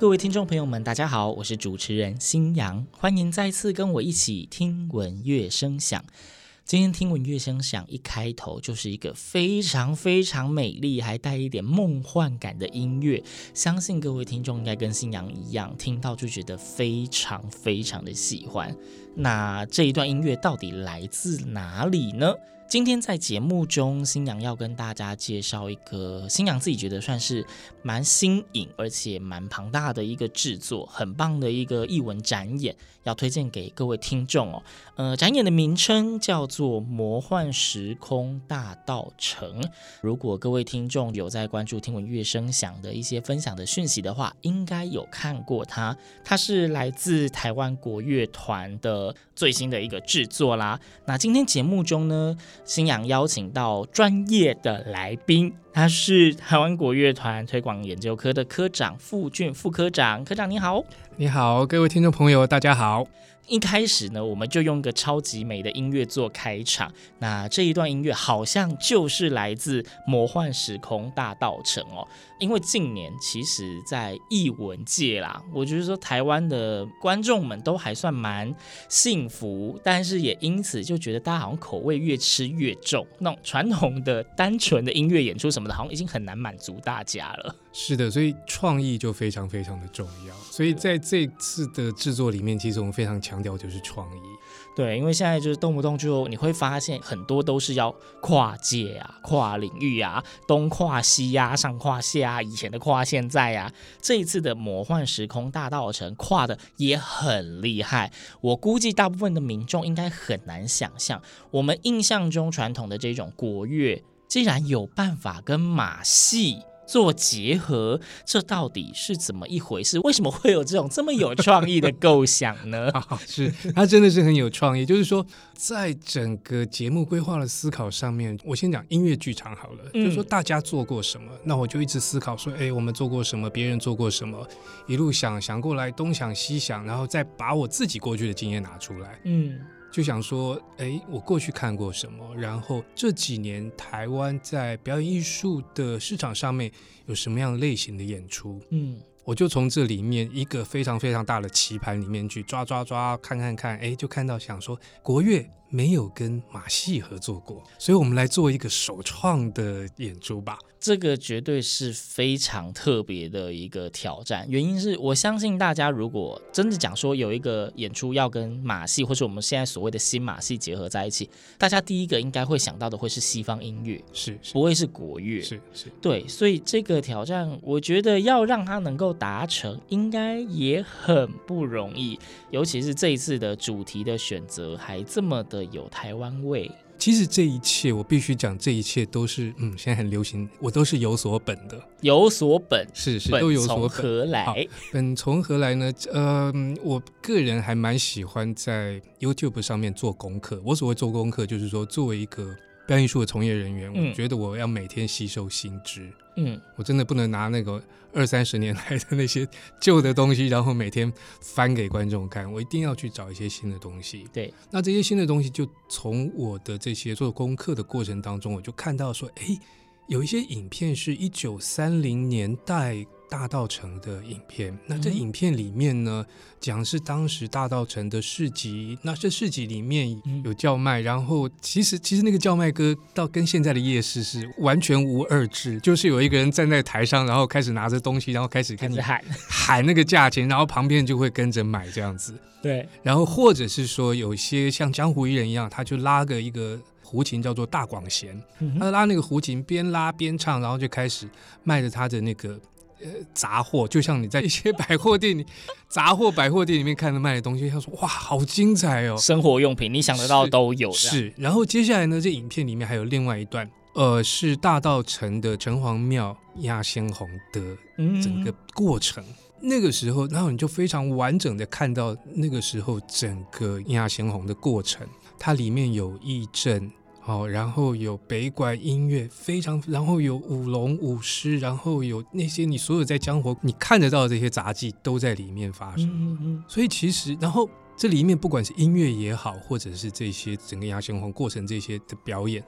各位听众朋友们，大家好，我是主持人新阳，欢迎再次跟我一起听闻乐声响。今天听闻乐声响一开头就是一个非常非常美丽，还带一点梦幻感的音乐，相信各位听众应该跟新阳一样，听到就觉得非常非常的喜欢。那这一段音乐到底来自哪里呢？今天在节目中，新娘要跟大家介绍一个新娘自己觉得算是蛮新颖，而且蛮庞大的一个制作，很棒的一个艺文展演，要推荐给各位听众哦。呃，展演的名称叫做《魔幻时空大道城》。如果各位听众有在关注听闻乐声响的一些分享的讯息的话，应该有看过它。它是来自台湾国乐团的最新的一个制作啦。那今天节目中呢，新阳邀请到专业的来宾，他是台湾国乐团推广研究科的科长傅俊副科长。科长你好。你好，各位听众朋友，大家好。一开始呢，我们就用一个超级美的音乐做开场。那这一段音乐好像就是来自《魔幻时空大道城》哦。因为近年其实，在译文界啦，我觉得说台湾的观众们都还算蛮幸福，但是也因此就觉得大家好像口味越吃越重，那种传统的单纯的音乐演出什么的，好像已经很难满足大家了。是的，所以创意就非常非常的重要。所以在这次的制作里面，其实我们非常强调就是创意。对，因为现在就是动不动就你会发现很多都是要跨界啊、跨领域啊、东跨西呀、啊、上跨下啊、以前的跨现在啊。这一次的魔幻时空大道城跨的也很厉害，我估计大部分的民众应该很难想象，我们印象中传统的这种国乐，竟然有办法跟马戏做结合，这到底是怎么一回事？为什么会有这种这么有创意的构想呢？是，他真的是很有创意。就是说，在整个节目规划的思考上面，我先讲音乐剧场好了。嗯、就是说，大家做过什么？那我就一直思考说，哎，我们做过什么？别人做过什么？一路想想过来，东想西想，然后再把我自己过去的经验拿出来。嗯。就想说，哎，我过去看过什么？然后这几年台湾在表演艺术的市场上面有什么样类型的演出？嗯，我就从这里面一个非常非常大的棋盘里面去抓抓抓，看看看，哎，就看到想说国乐。没有跟马戏合作过，所以我们来做一个首创的演出吧。这个绝对是非常特别的一个挑战。原因是我相信大家如果真的讲说有一个演出要跟马戏，或是我们现在所谓的新马戏结合在一起，大家第一个应该会想到的会是西方音乐，是，是不会是国乐，是是。对，所以这个挑战，我觉得要让它能够达成，应该也很不容易。尤其是这一次的主题的选择还这么的。有台湾味，其实这一切我必须讲，这一切都是嗯，现在很流行，我都是有所本的，有所本是是都有所本。从何来？本从何来呢？呃，我个人还蛮喜欢在 YouTube 上面做功课。我所谓做功课，就是说作为一个表演艺术的从业人员，嗯我觉得我要每天吸收新知。嗯，我真的不能拿那个二三十年来的那些旧的东西，然后每天翻给观众看。我一定要去找一些新的东西。对，那这些新的东西，就从我的这些做功课的过程当中，我就看到说，哎，有一些影片是一九三零年代。大道城的影片，那这影片里面呢，讲是当时大道城的市集，那这市集里面有叫卖，然后其实其实那个叫卖歌到跟现在的夜市是完全无二致，就是有一个人站在台上，然后开始拿着东西，然后开始跟你喊。喊那个价钱，然后旁边就会跟着买这样子。对，然后或者是说有些像江湖艺人一样，他就拉个一个胡琴叫做大广弦，他拉那个胡琴边拉边唱，然后就开始卖着他的那个。呃，杂货就像你在一些百货店里，杂货百货店里面看的卖的东西，他说哇，好精彩哦！生活用品你想得到都有。是，是，然后接下来呢，这影片里面还有另外一段，呃，是大道城的城隍庙压仙红的整个过程。嗯、那个时候，然后你就非常完整的看到那个时候整个压仙红的过程，它里面有义阵。好，然后有北管音乐，非常，然后有舞龙舞狮，然后有那些你所有在江湖你看得到的这些杂技都在里面发生。嗯嗯。所以其实，然后这里面不管是音乐也好，或者是这些整个牙仙红过程这些的表演，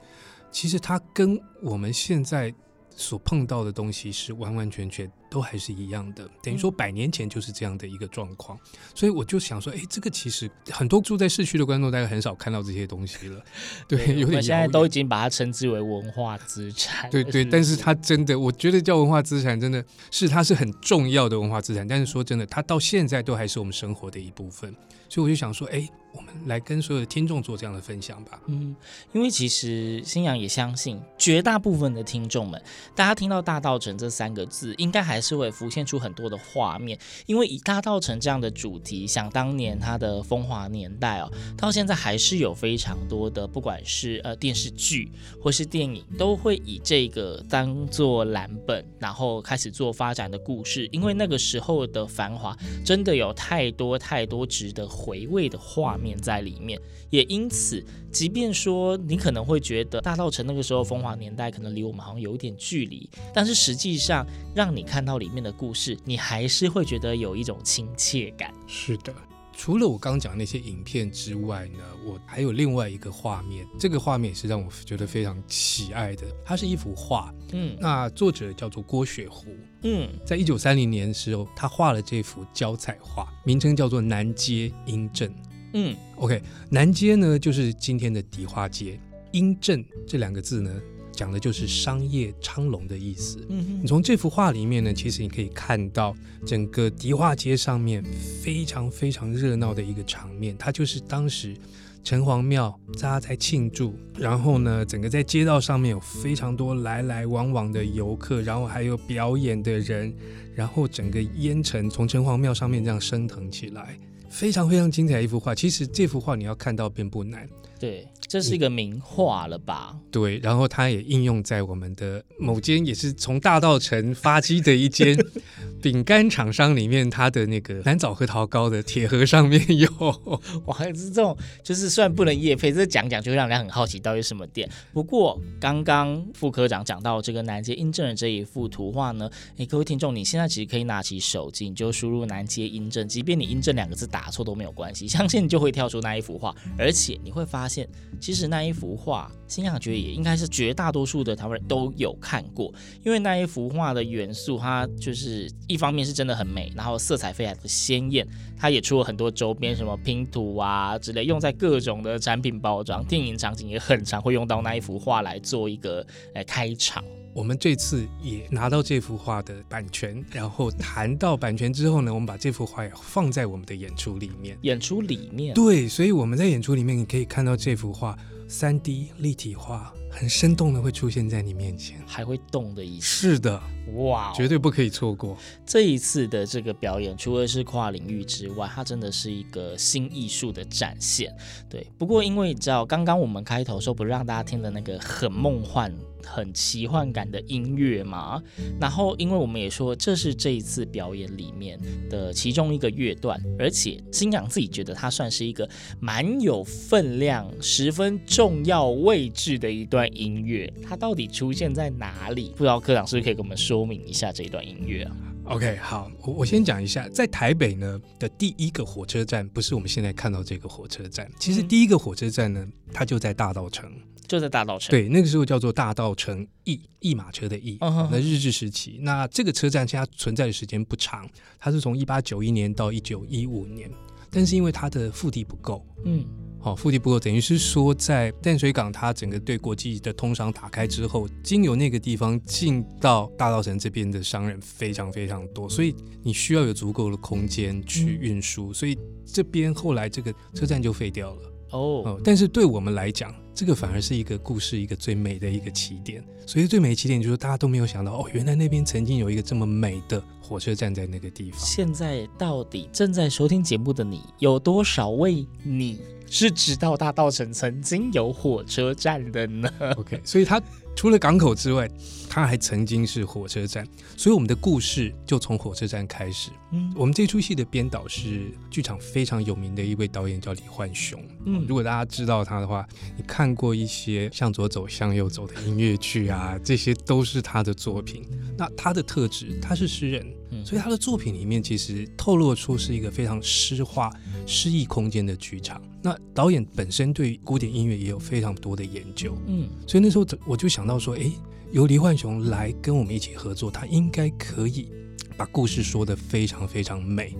其实它跟我们现在所碰到的东西是完完全全。都还是一样的，等于说百年前就是这样的一个状况，所以我就想说，哎，这个其实很多住在市区的观众大概很少看到这些东西了，对，对有点。我现在都已经把它称之为文化资产，对对，但是它真的，我觉得叫文化资产，真的是它是很重要的文化资产，但是说真的，它到现在都还是我们生活的一部分，所以我就想说，哎，我们来跟所有的听众做这样的分享吧。嗯，因为其实新阳也相信，绝大部分的听众们，大家听到大道城这三个字，应该还是会浮现出很多的画面，因为以大道城这样的主题，想当年它的风华年代哦，到现在还是有非常多的，不管是呃电视剧或是电影，都会以这个当做蓝本，然后开始做发展的故事。因为那个时候的繁华，真的有太多太多值得回味的画面在里面，也因此，即便说你可能会觉得大稻城那个时候风华年代可能离我们好像有一点距离，但是实际上让你看到里面的故事，你还是会觉得有一种亲切感。是的，除了我刚讲那些影片之外呢，我还有另外一个画面，这个画面也是让我觉得非常喜爱的。它是一幅画，嗯，那作者叫做郭雪湖，嗯，在一九三零年的时候，他画了这幅胶彩画，名称叫做《南街英镇》。嗯，OK，南街呢就是今天的迪化街，英镇这两个字呢，讲的就是商业昌隆的意思。嗯哼，你从这幅画里面呢，其实你可以看到整个迪化街上面非常非常热闹的一个场面。它就是当时城隍庙大家在庆祝，然后呢，整个在街道上面有非常多来来往往的游客，然后还有表演的人，然后整个烟尘从城隍庙上面这样升腾起来，非常非常精彩的一幅画。其实这幅画你要看到并不难。对。这是一个名画了吧？对，然后它也应用在我们的某间也是从大道城发迹的一间 饼干厂商里面，它的那个蓝枣核桃糕的铁盒上面有。哇，是这种，就是虽然不能夜配，这讲讲就会让人很好奇到底是什么店。不过刚刚副科长讲到这个南街英正的这一幅图画呢，哎，各位听众，你现在其实可以拿起手机，你就输入南街英正，即便你英正两个字打错都没有关系，相信你就会跳出那一幅画，而且你会发现。其实那一幅画，星洋觉得也应该是绝大多数的台湾人都有看过，因为那一幅画的元素，它就是一方面是真的很美，然后色彩非常的鲜艳，它也出了很多周边，什么拼图啊之类，用在各种的产品包装、电影场景也很常会用到那一幅画来做一个呃开场。我们这次也拿到这幅画的版权，然后谈到版权之后呢，我们把这幅画也放在我们的演出里面。演出里面，对，所以我们在演出里面，你可以看到这幅画三 D 立体画，很生动的会出现在你面前，还会动的意思。是的。哇，绝对不可以错过这一次的这个表演，除了是跨领域之外，它真的是一个新艺术的展现。对，不过因为你知道，刚刚我们开头说不让大家听的那个很梦幻、很奇幻感的音乐嘛，然后因为我们也说这是这一次表演里面的其中一个乐段，而且星洋自己觉得它算是一个蛮有分量、十分重要位置的一段。音乐，它到底出现在哪里？不知道科长是不是可以给我们说明一下这一段音乐啊？OK，好，我我先讲一下，在台北呢的第一个火车站，不是我们现在看到这个火车站，其实第一个火车站呢，它就在大稻埕。就在大道城，对，那个时候叫做大道城驿驿马车的驿。那、uh. 日治时期，那这个车站现在存在的时间不长，它是从一八九一年到一九一五年，但是因为它的腹地不够，嗯，好、哦，腹地不够，等于是说在淡水港，它整个对国际的通商打开之后，经由那个地方进到大稻城这边的商人非常非常多，所以你需要有足够的空间去运输，嗯、所以这边后来这个车站就废掉了。哦，哦，但是对我们来讲，这个反而是一个故事，一个最美的一个起点。所以最美的起点就是大家都没有想到，哦，原来那边曾经有一个这么美的火车站在那个地方。现在到底正在收听节目的你，有多少位你是知道大道城曾经有火车站的呢？OK，所以它。除了港口之外，它还曾经是火车站，所以我们的故事就从火车站开始。嗯，我们这出戏的编导是剧场非常有名的一位导演，叫李焕雄。嗯，如果大家知道他的话，你看过一些《向左走，向右走》的音乐剧啊，这些都是他的作品。那他的特质，他是诗人，所以他的作品里面其实透露出是一个非常诗化、诗意空间的剧场。那导演本身对古典音乐也有非常多的研究，嗯，所以那时候我就想到说，诶，由黎焕雄来跟我们一起合作，他应该可以把故事说得非常非常美。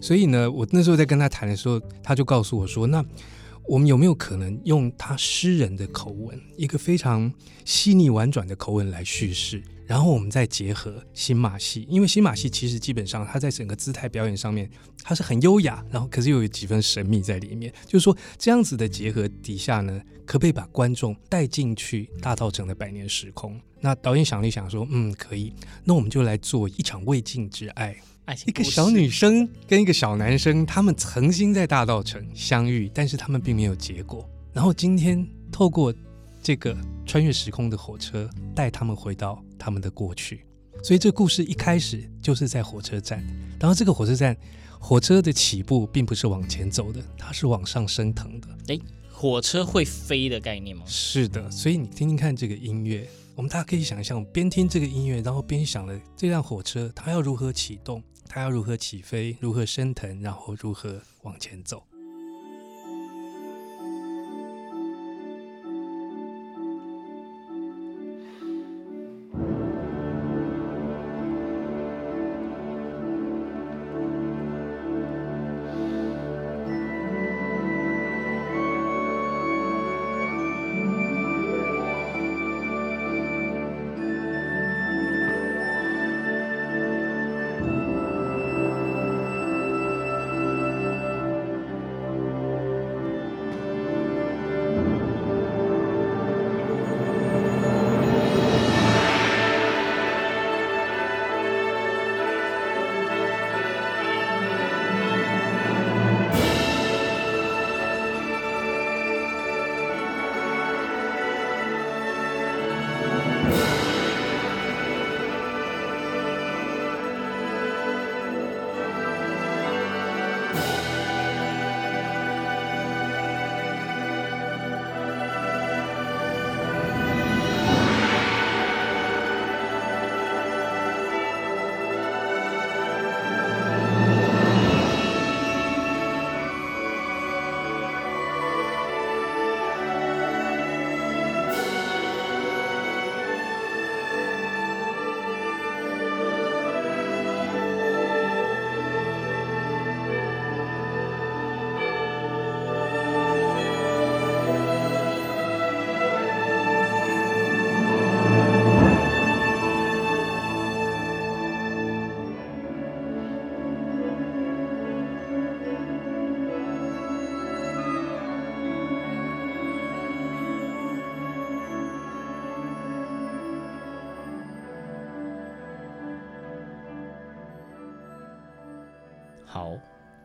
所以呢，我那时候在跟他谈的时候，他就告诉我说，那我们有没有可能用他诗人的口吻，一个非常细腻婉转的口吻来叙事？然后我们再结合新马戏，因为新马戏其实基本上它在整个姿态表演上面，它是很优雅，然后可是又有几分神秘在里面。就是说这样子的结合底下呢，可不可以把观众带进去大稻埕的百年时空？那导演想了一想说，嗯，可以。那我们就来做一场未尽之爱，爱情，一个小女生跟一个小男生，他们曾经在大道城相遇，但是他们并没有结果。然后今天透过。这个穿越时空的火车带他们回到他们的过去，所以这故事一开始就是在火车站。然后这个火车站，火车的起步并不是往前走的，它是往上升腾的。诶，火车会飞的概念吗？是的，所以你听听看这个音乐，我们大家可以想象，边听这个音乐，然后边想了这辆火车它要如何启动，它要如何起飞，如何升腾，然后如何往前走。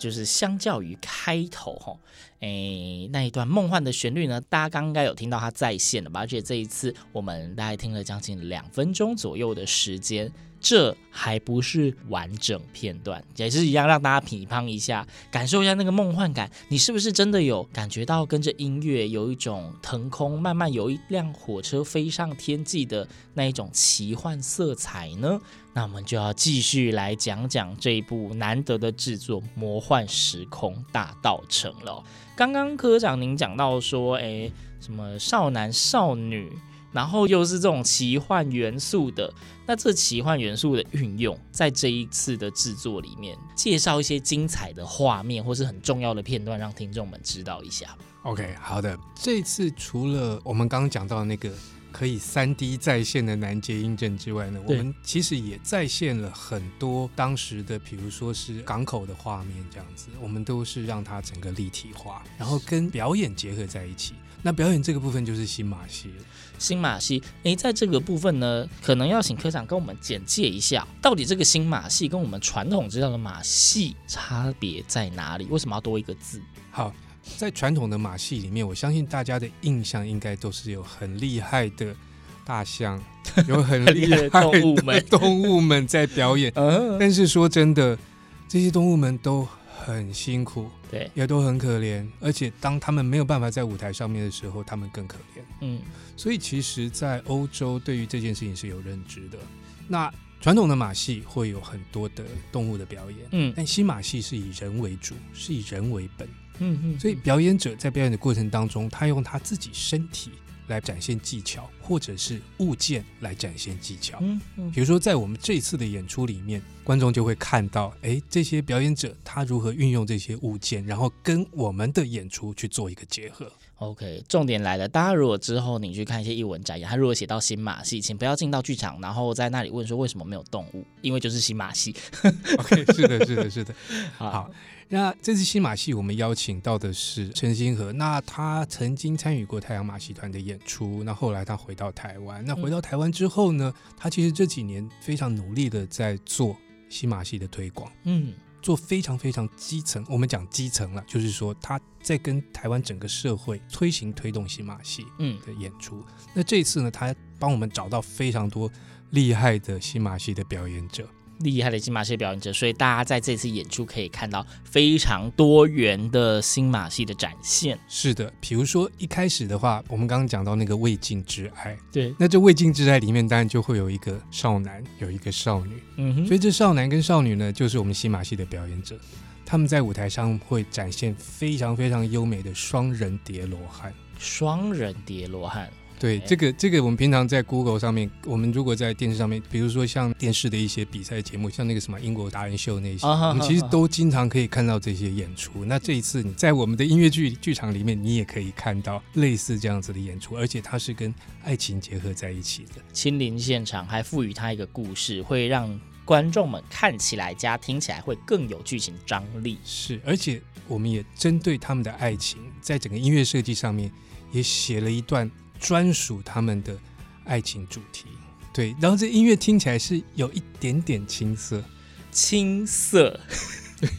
就是相较于开头哈，诶，那一段梦幻的旋律呢，大家刚刚应该有听到它在线了吧？而且这一次我们大概听了将近两分钟左右的时间，这还不是完整片段，也是一样让大家品乓一下，感受一下那个梦幻感。你是不是真的有感觉到跟着音乐有一种腾空，慢慢有一辆火车飞上天际的那一种奇幻色彩呢？那我们就要继续来讲讲这一部难得的制作《魔幻时空大道城》了。刚刚科长您讲到说，哎，什么少男少女？然后又是这种奇幻元素的，那这奇幻元素的运用，在这一次的制作里面，介绍一些精彩的画面或是很重要的片段，让听众们知道一下。OK，好的。这次除了我们刚刚讲到那个可以三 D 再现的南捷英镇之外呢，我们其实也再现了很多当时的，比如说是港口的画面，这样子，我们都是让它整个立体化，然后跟表演结合在一起。那表演这个部分就是新马戏了。新马戏，诶，在这个部分呢，可能要请科长跟我们简介一下，到底这个新马戏跟我们传统知道的马戏差别在哪里？为什么要多一个字？好，在传统的马戏里面，我相信大家的印象应该都是有很厉害的大象，有很厉害的动物们，动物们在表演。但是说真的，这些动物们都。很辛苦，对，也都很可怜。而且当他们没有办法在舞台上面的时候，他们更可怜。嗯，所以其实，在欧洲对于这件事情是有认知的。那传统的马戏会有很多的动物的表演，嗯，但新马戏是以人为主，是以人为本。嗯嗯，所以表演者在表演的过程当中，他用他自己身体。来展现技巧，或者是物件来展现技巧。嗯嗯，比如说在我们这次的演出里面，观众就会看到，哎，这些表演者他如何运用这些物件，然后跟我们的演出去做一个结合。OK，重点来了，大家如果之后你去看一些译文展演，他如果写到新马戏，请不要进到剧场，然后在那里问说为什么没有动物，因为就是新马戏。OK，是的，是的，是的，好。好那这次新马戏，我们邀请到的是陈星河。那他曾经参与过太阳马戏团的演出。那后来他回到台湾。那回到台湾之后呢，他其实这几年非常努力的在做新马戏的推广。嗯，做非常非常基层。我们讲基层了，就是说他在跟台湾整个社会推行推动新马戏嗯的演出。嗯、那这次呢，他帮我们找到非常多厉害的新马戏的表演者。厉害的新马戏表演者，所以大家在这次演出可以看到非常多元的新马戏的展现。是的，比如说一开始的话，我们刚刚讲到那个未尽之爱，对，那这未尽之爱里面当然就会有一个少男，有一个少女，嗯哼，所以这少男跟少女呢，就是我们新马戏的表演者，他们在舞台上会展现非常非常优美的双人叠罗汉，双人叠罗汉。对，这个这个我们平常在 Google 上面，我们如果在电视上面，比如说像电视的一些比赛节目，像那个什么英国达人秀那些，我们其实都经常可以看到这些演出。那这一次你在我们的音乐剧剧场里面，你也可以看到类似这样子的演出，而且它是跟爱情结合在一起的。亲临现场，还赋予它一个故事，会让观众们看起来加听起来会更有剧情张力。是，而且我们也针对他们的爱情，在整个音乐设计上面也写了一段。专属他们的爱情主题，对，然后这音乐听起来是有一点点青涩，青涩，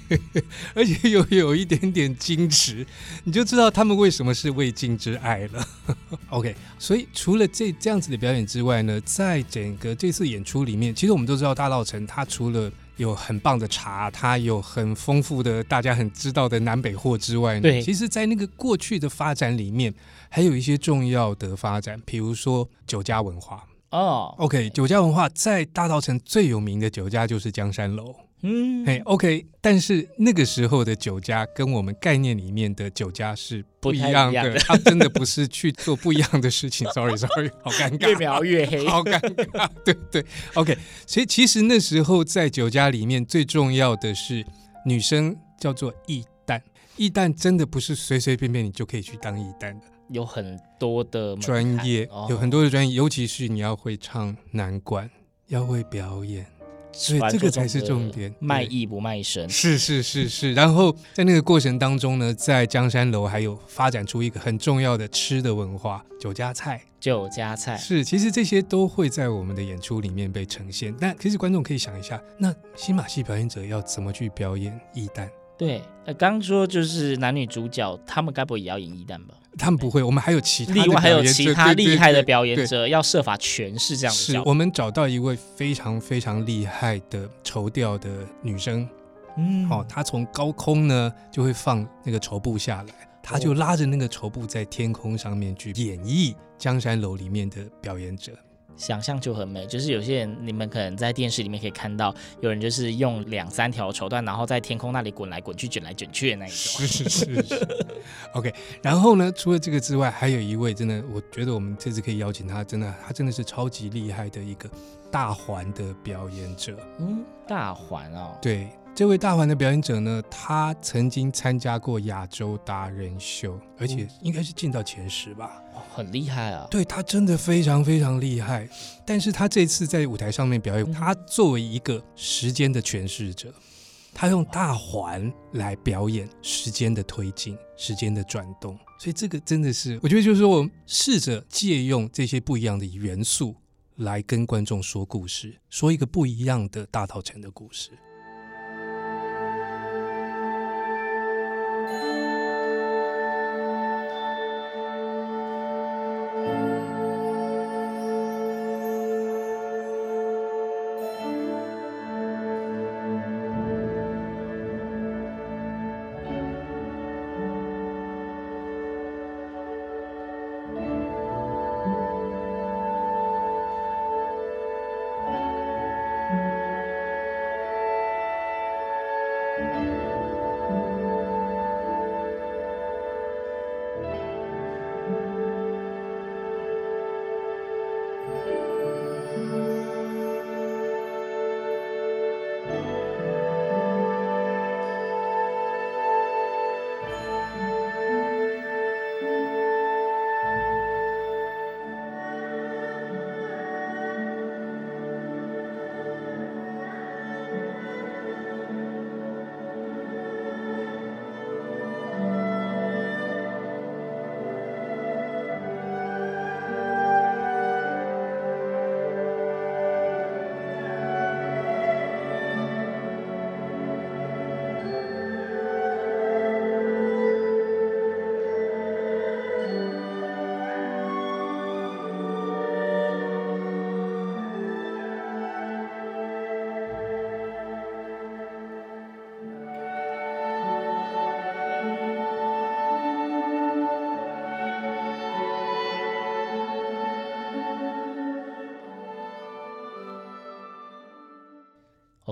而且又有一点点矜持，你就知道他们为什么是未尽之爱了。OK，所以除了这这样子的表演之外呢，在整个这次演出里面，其实我们都知道大稻城它除了有很棒的茶，它有很丰富的大家很知道的南北货之外呢，对，其实，在那个过去的发展里面，还有一些重要的发展，比如说酒家文化哦。OK，酒家文化在大稻城最有名的酒家就是江山楼。嗯，嘿，OK，但是那个时候的酒家跟我们概念里面的酒家是不一样的，他 真的不是去做不一样的事情。Sorry，Sorry，sorry, 好尴尬，越描越黑，好尴尬。对对，OK，所以其实那时候在酒家里面最重要的是女生叫做艺旦，艺旦真的不是随随便便你就可以去当艺旦的，有很多的专业，哦、有很多的专业，尤其是你要会唱南管，要会表演。所以这个才是重点，卖艺不卖身。是是是是，然后在那个过程当中呢，在江山楼还有发展出一个很重要的吃的文化，酒家菜。酒家菜是，其实这些都会在我们的演出里面被呈现。那其实观众可以想一下，那新马戏表演者要怎么去表演艺旦？对，呃，刚刚说就是男女主角，他们该不会也要演一旦吧？他们不会，我们还有其他的另外还有其他厉害的表演者，要设法诠释这样的是。我们找到一位非常非常厉害的绸吊的女生，嗯，哦，她从高空呢就会放那个绸布下来，她就拉着那个绸布在天空上面去演绎《江山楼》里面的表演者。想象就很美，就是有些人，你们可能在电视里面可以看到，有人就是用两三条绸缎，然后在天空那里滚来滚去、卷来卷去的那一种。是 是是是，OK。然后呢，除了这个之外，还有一位真的，我觉得我们这次可以邀请他，真的，他真的是超级厉害的一个大环的表演者。嗯，大环哦，对，这位大环的表演者呢，他曾经参加过亚洲达人秀，而且应该是进到前十吧。哦很厉害啊。对，他真的非常非常厉害，但是他这次在舞台上面表演，他作为一个时间的诠释者，他用大环来表演时间的推进、时间的转动，所以这个真的是，我觉得就是说，我们试着借用这些不一样的元素来跟观众说故事，说一个不一样的大稻城的故事。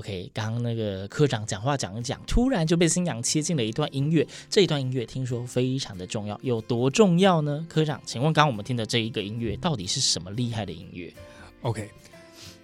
OK，刚刚那个科长讲话讲一讲，突然就被新娘切进了一段音乐。这一段音乐听说非常的重要，有多重要呢？科长，请问刚刚我们听的这一个音乐到底是什么厉害的音乐？OK，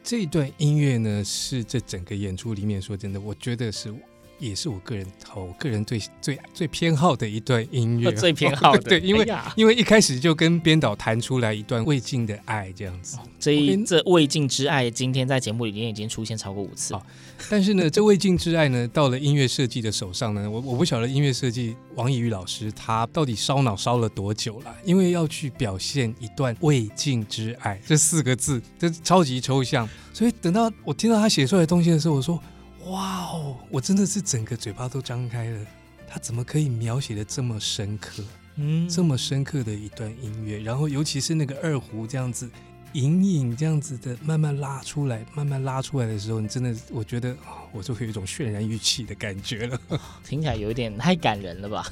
这一段音乐呢，是这整个演出里面说真的，我觉得是。也是我个人好，我个人最最最偏好的一段音乐，最偏好的。对，因为、哎、因为一开始就跟编导谈出来一段未尽的爱这样子。哦、这一这未尽之爱，今天在节目里面已经出现超过五次。哦、但是呢，这未尽之爱呢，到了音乐设计的手上呢，我我不晓得音乐设计王以宇老师他到底烧脑烧了多久了，因为要去表现一段未尽之爱这四个字，这超级抽象。所以等到我听到他写出来的东西的时候，我说。哇哦！我真的是整个嘴巴都张开了。他怎么可以描写的这么深刻？嗯，这么深刻的一段音乐，然后尤其是那个二胡这样子，隐隐这样子的慢慢拉出来，慢慢拉出来的时候，你真的，我觉得我就会有一种渲然欲泣的感觉了。听起来有点太感人了吧？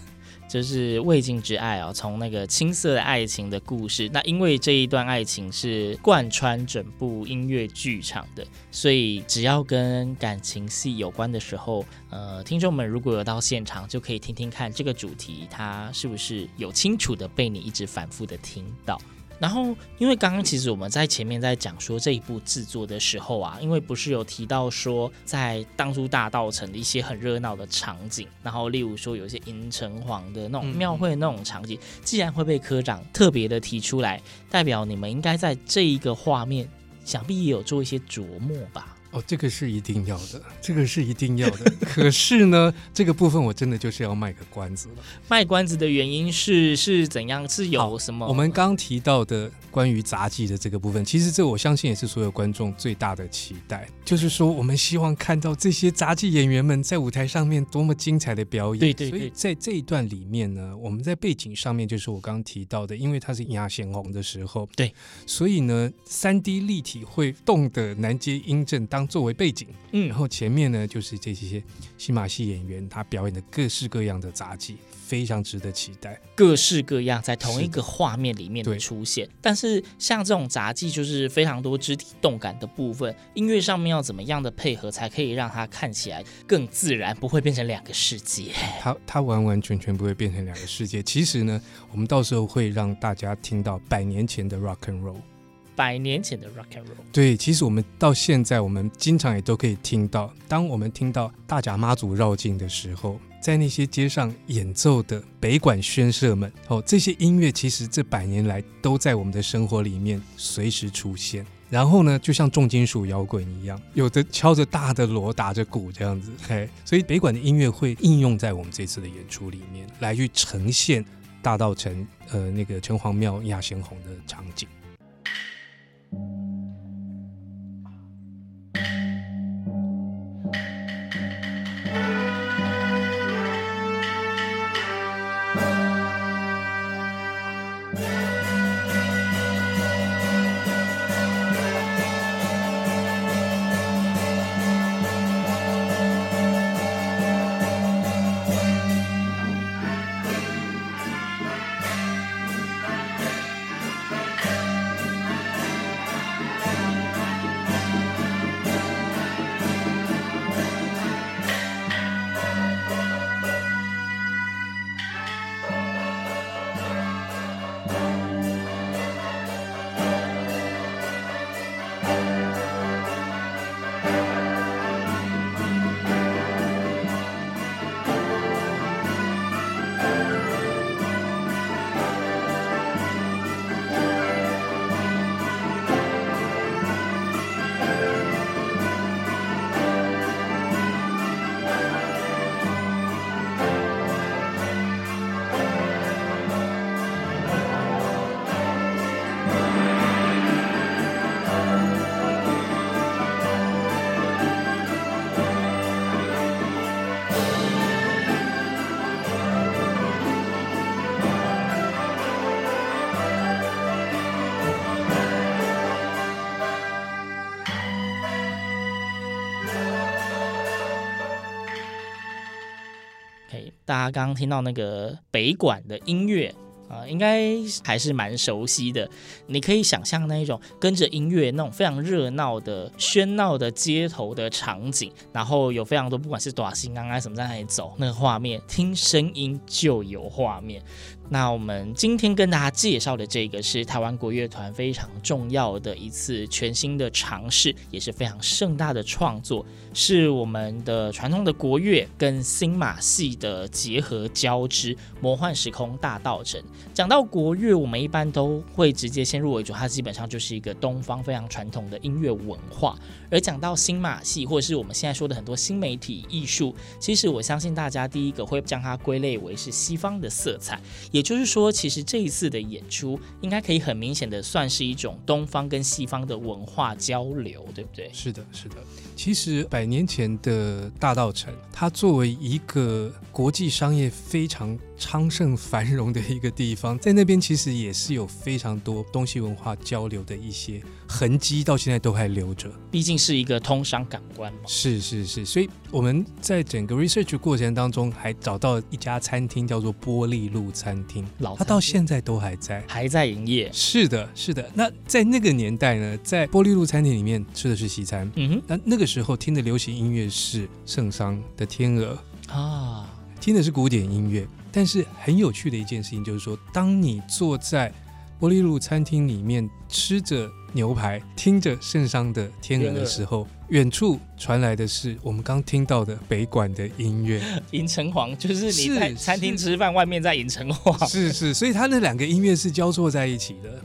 就是未尽之爱哦，从那个青涩的爱情的故事，那因为这一段爱情是贯穿整部音乐剧场的，所以只要跟感情戏有关的时候，呃，听众们如果有到现场，就可以听听看这个主题，它是不是有清楚的被你一直反复的听到。然后，因为刚刚其实我们在前面在讲说这一部制作的时候啊，因为不是有提到说在当初大道城的一些很热闹的场景，然后例如说有一些银城隍的那种庙会那种场景，既然会被科长特别的提出来，代表你们应该在这一个画面，想必也有做一些琢磨吧。哦，这个是一定要的，这个是一定要的。可是呢，这个部分我真的就是要卖个关子了。卖关子的原因是是怎样？是有什么？我们刚提到的关于杂技的这个部分，其实这我相信也是所有观众最大的期待，就是说我们希望看到这些杂技演员们在舞台上面多么精彩的表演。对对对。所以在这一段里面呢，我们在背景上面就是我刚刚提到的，因为它是亚贤红的时候，对，所以呢，三 D 立体会动的南街英正当作为背景，嗯，然后前面呢就是这些新马戏演员他表演的各式各样的杂技，非常值得期待。各式各样在同一个画面里面的出现，但是像这种杂技就是非常多肢体动感的部分，音乐上面要怎么样的配合才可以让它看起来更自然，不会变成两个世界？它它完完全全不会变成两个世界。其实呢，我们到时候会让大家听到百年前的 rock and roll。百年前的 rock and roll，对，其实我们到现在，我们经常也都可以听到。当我们听到大甲妈祖绕境的时候，在那些街上演奏的北管宣社们，哦，这些音乐其实这百年来都在我们的生活里面随时出现。然后呢，就像重金属摇滚一样，有的敲着大的锣，打着鼓这样子，嘿，所以北管的音乐会应用在我们这次的演出里面，来去呈现大稻埕呃那个城隍庙亚贤红的场景。Thank you. 大家刚刚听到那个北管的音乐啊、呃，应该还是蛮熟悉的。你可以想象那一种跟着音乐那种非常热闹的、喧闹的街头的场景，然后有非常多不管是短信刚刚什么在那里走，那个画面，听声音就有画面。那我们今天跟大家介绍的这个是台湾国乐团非常重要的一次全新的尝试，也是非常盛大的创作，是我们的传统的国乐跟新马戏的结合交织，魔幻时空大道城。讲到国乐，我们一般都会直接先入为主，它基本上就是一个东方非常传统的音乐文化。而讲到新马戏，或者是我们现在说的很多新媒体艺术，其实我相信大家第一个会将它归类为是西方的色彩。也就是说，其实这一次的演出应该可以很明显的算是一种东方跟西方的文化交流，对不对？是的，是的。其实百年前的大稻城，它作为一个国际商业非常昌盛繁荣的一个地方，在那边其实也是有非常多东西文化交流的一些痕迹，到现在都还留着。毕竟是一个通商港湾嘛。是是是，所以我们在整个 research 过程当中，还找到一家餐厅叫做玻璃路餐厅，老它到现在都还在，还在营业。是的，是的。那在那个年代呢，在玻璃路餐厅里面吃的是西餐，嗯哼，那那个时候听的流行音乐是圣桑的《天鹅》啊，听的是古典音乐。但是很有趣的一件事情就是说，当你坐在玻璃路餐厅里面吃着牛排，听着圣桑的《天鹅》的时候，远处传来的是我们刚听到的北管的音乐，银城隍，就是你在餐厅吃饭，外面在银城隍，是是，所以他那两个音乐是交错在一起的。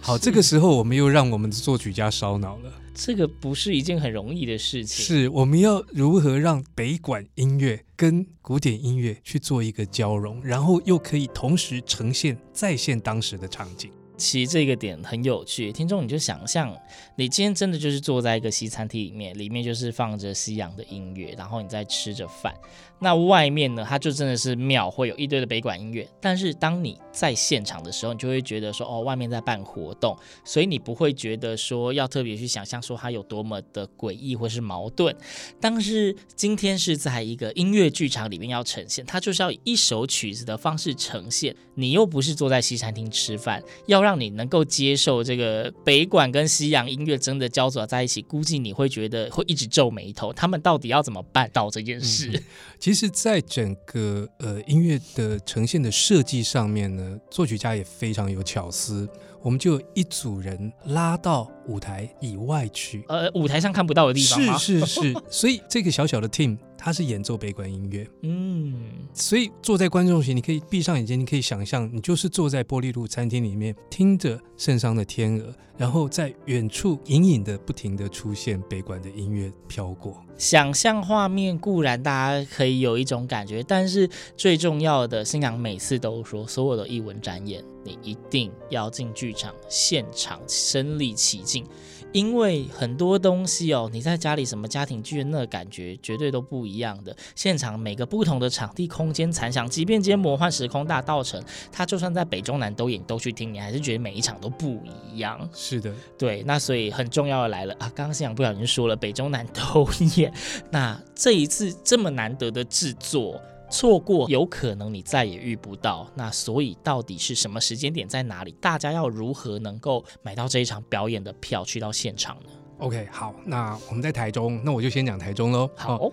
好，这个时候我们又让我们的作曲家烧脑了。这个不是一件很容易的事情。是，我们要如何让北管音乐跟古典音乐去做一个交融，然后又可以同时呈现再现当时的场景。其实这个点很有趣，听众你就想象，你今天真的就是坐在一个西餐厅里面，里面就是放着西洋的音乐，然后你在吃着饭。那外面呢，它就真的是庙会有一堆的北管音乐。但是当你在现场的时候，你就会觉得说，哦，外面在办活动，所以你不会觉得说要特别去想象说它有多么的诡异或是矛盾。但是今天是在一个音乐剧场里面要呈现，它就是要以一首曲子的方式呈现。你又不是坐在西餐厅吃饭，要让你能够接受这个北管跟西洋音乐真的交杂在一起，估计你会觉得会一直皱眉头。他们到底要怎么办到这件事？其实，在整个呃音乐的呈现的设计上面呢，作曲家也非常有巧思。我们就有一组人拉到舞台以外去，呃，舞台上看不到的地方吗？是是是。所以这个小小的 team，他是演奏北管音乐。嗯，所以坐在观众席，你可以闭上眼睛，你可以想象，你就是坐在玻璃路餐厅里面，听着圣上的天鹅，然后在远处隐隐的不停的出现北管的音乐飘过。想象画面固然大家可以有一种感觉，但是最重要的，新娘每次都说，所有的艺文展演，你一定要进剧场现场身临其境。因为很多东西哦，你在家里什么家庭剧院那感觉绝对都不一样的。现场每个不同的场地空间残响，即便今天魔幻时空大道城，它就算在北中南都演都去听，你还是觉得每一场都不一样。是的，对。那所以很重要的来了啊，刚刚现场不小心说了，北中南都演。那这一次这么难得的制作。错过有可能你再也遇不到，那所以到底是什么时间点在哪里？大家要如何能够买到这一场表演的票去到现场呢？OK，好，那我们在台中，那我就先讲台中喽。好，哦，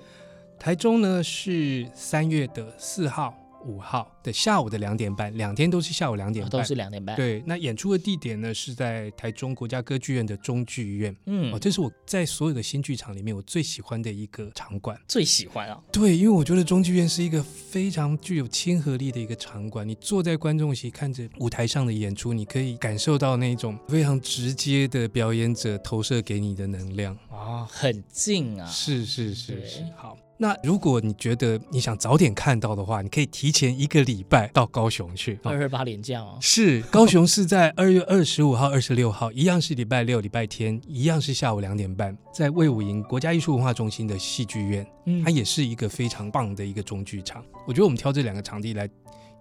台中呢是三月的四号。五号的下午的两点半，两天都是下午两点半，都是两点半。对，那演出的地点呢是在台中国家歌剧院的中剧院。嗯，哦，这是我在所有的新剧场里面我最喜欢的一个场馆。最喜欢啊？对，因为我觉得中剧院是一个非常具有亲和力的一个场馆。你坐在观众席看着舞台上的演出，你可以感受到那种非常直接的表演者投射给你的能量啊，哦，很近啊。是是是是，好。那如果你觉得你想早点看到的话，你可以提前一个礼拜到高雄去。二二八连假哦。是，高雄是在二月二十五号、二十六号，一样是礼拜六、礼拜天，一样是下午两点半，在魏武营国家艺术文化中心的戏剧院。嗯，它也是一个非常棒的一个中剧场。我觉得我们挑这两个场地来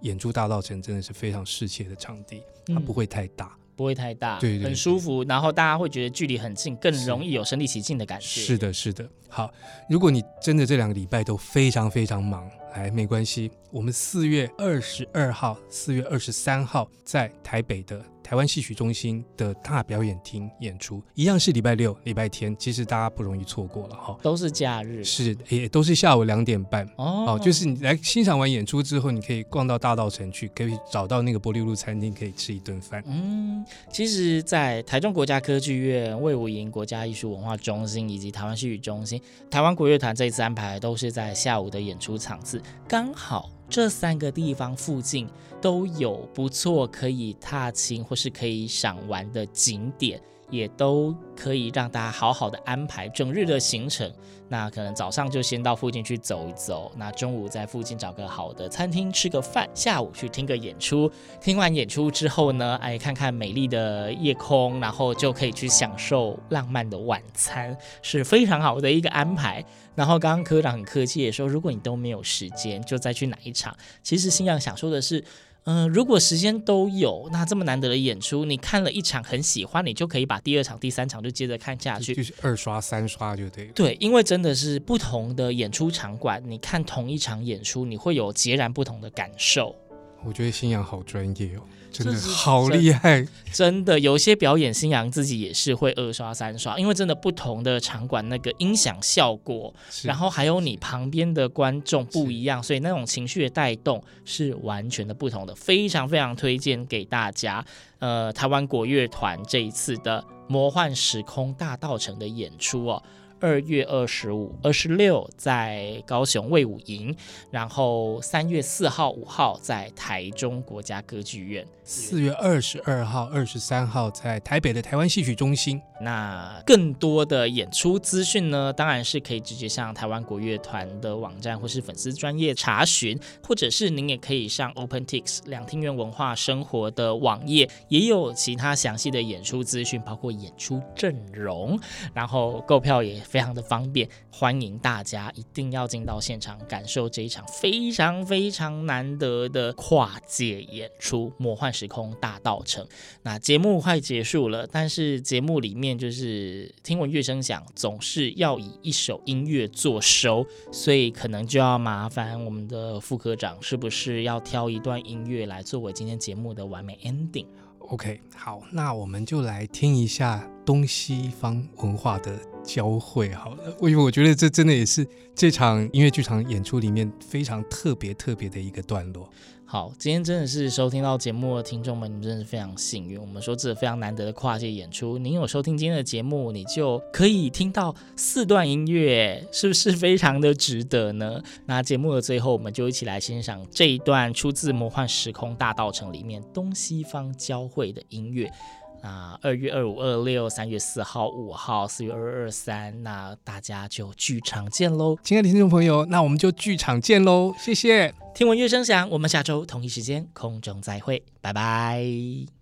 演出大稻埕，真的是非常适切的场地，它不会太大。嗯不会太大，对，对，对，很舒服，然后大家会觉得距离很近，更容易有身临其境的感觉。是的，是的。好，如果你真的这两个礼拜都非常非常忙，哎，没关系，我们四月二十二号、四月二十三号在台北的。台湾戏曲中心的大表演厅演出，一样是礼拜六、礼拜天，其实大家不容易错过了哈。都是假日，是也都是下午两点半哦。就是你来欣赏完演出之后，你可以逛到大道城去，可以找到那个玻璃路餐厅，可以吃一顿饭。嗯，其实，在台中国家歌剧院、魏武营国家艺术文化中心以及台湾戏曲中心，台湾国乐团这一次安排都是在下午的演出场次，刚好。这三个地方附近都有不错可以踏青或是可以赏玩的景点。也都可以让大家好好的安排整日的行程。那可能早上就先到附近去走一走，那中午在附近找个好的餐厅吃个饭，下午去听个演出。听完演出之后呢，哎，看看美丽的夜空，然后就可以去享受浪漫的晚餐，是非常好的一个安排。然后刚刚科长很客气也说，如果你都没有时间，就再去哪一场。其实星洋想说的是。嗯、呃，如果时间都有，那这么难得的演出，你看了一场很喜欢，你就可以把第二场、第三场就接着看下去，就是二刷、三刷就对。对，因为真的是不同的演出场馆，你看同一场演出，你会有截然不同的感受。我觉得新阳好专业哦。真的好厉害，真的有些表演，新阳自己也是会二刷三刷，因为真的不同的场馆那个音响效果，然后还有你旁边的观众不一样，所以那种情绪的带动是完全的不同的，非常非常推荐给大家。呃，台湾国乐团这一次的魔幻时空大道城的演出哦。二月二十五、二十六在高雄卫武营，然后三月四号、五号在台中国家歌剧院，四月二十二号、二十三号在台北的台湾戏曲中心。那更多的演出资讯呢，当然是可以直接上台湾国乐团的网站或是粉丝专业查询，或者是您也可以上 OpenTix 两厅院文化生活的网页，也有其他详细的演出资讯，包括演出阵容，然后购票也非常的方便。欢迎大家一定要进到现场，感受这一场非常非常难得的跨界演出《魔幻时空大道城》。那节目快结束了，但是节目里面。就是听闻乐声响，总是要以一首音乐作收，所以可能就要麻烦我们的副科长，是不是要挑一段音乐来作为今天节目的完美 ending？OK，、好，那我们就来听一下东西方文化的交汇好了，因为我觉得这真的也是这场音乐剧场演出里面非常特别特别的一个段落。好，今天真的是收听到节目的听众们，你们真的是非常幸运。我们说这非常难得的跨界演出，您有收听今天的节目，你就可以听到四段音乐，是不是非常的值得呢？那节目的最后，我们就一起来欣赏这一段出自《魔幻时空大道城》里面东西方交汇的音乐。那二月二五、二六，三月四号、五号，四月二二、二三，那大家就剧场见喽！亲爱的听众朋友，那我们就剧场见喽！谢谢。听闻乐声响，我们下周同一时间空中再会，拜拜。